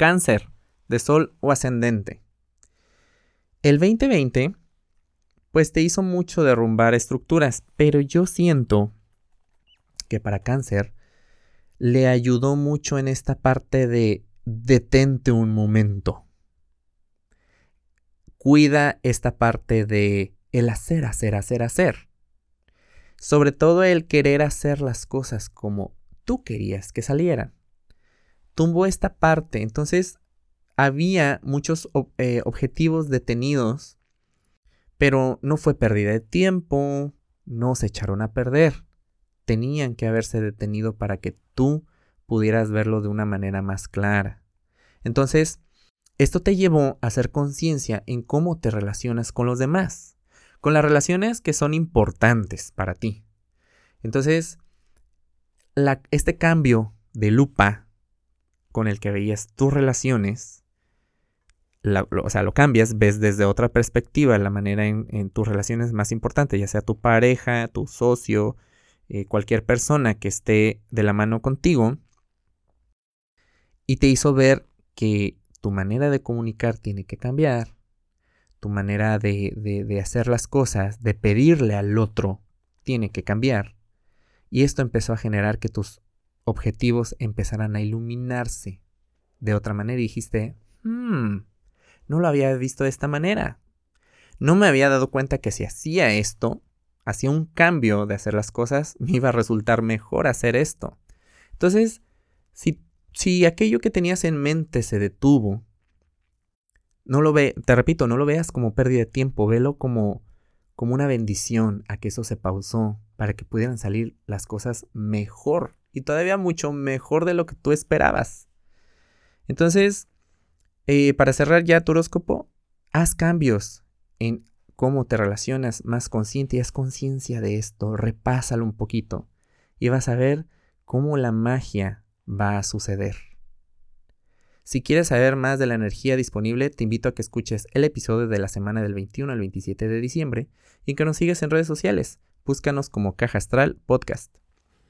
cáncer de sol o ascendente. El 2020 pues te hizo mucho derrumbar estructuras, pero yo siento que para cáncer le ayudó mucho en esta parte de detente un momento. Cuida esta parte de el hacer, hacer, hacer, hacer. Sobre todo el querer hacer las cosas como tú querías que salieran. Tumbó esta parte, entonces había muchos eh, objetivos detenidos pero no fue pérdida de tiempo, no se echaron a perder. Tenían que haberse detenido para que tú pudieras verlo de una manera más clara. Entonces, esto te llevó a hacer conciencia en cómo te relacionas con los demás, con las relaciones que son importantes para ti. Entonces, este cambio de lupa con el que veías tus relaciones o sea, lo cambias, ves desde otra perspectiva la manera en, tus relaciones más importantes, ya sea tu pareja, tu socio, eh, cualquier persona que esté de la mano contigo, y te hizo ver que tu manera de comunicar tiene que cambiar, tu manera de, de hacer las cosas, de pedirle al otro, tiene que cambiar. Y esto empezó a generar que tus objetivos empezaran a iluminarse de otra manera y dijiste, hmm, no lo había visto de esta manera. No me había dado cuenta que si hacía esto, hacía un cambio de hacer las cosas, me iba a resultar mejor hacer esto. Entonces, si, si aquello que tenías en mente se detuvo, no lo ve, te repito, no lo veas como pérdida de tiempo, velo como, como una bendición a que eso se pausó para que pudieran salir las cosas mejor y todavía mucho mejor de lo que tú esperabas. Entonces, eh, para cerrar ya tu horóscopo, haz cambios en cómo te relacionas más consciente y haz conciencia de esto, repásalo un poquito y vas a ver cómo la magia va a suceder. Si quieres saber más de la energía disponible, te invito a que escuches el episodio de la semana del 21 al 27 de diciembre y que nos sigas en redes sociales. Búscanos como Caja Astral Podcast.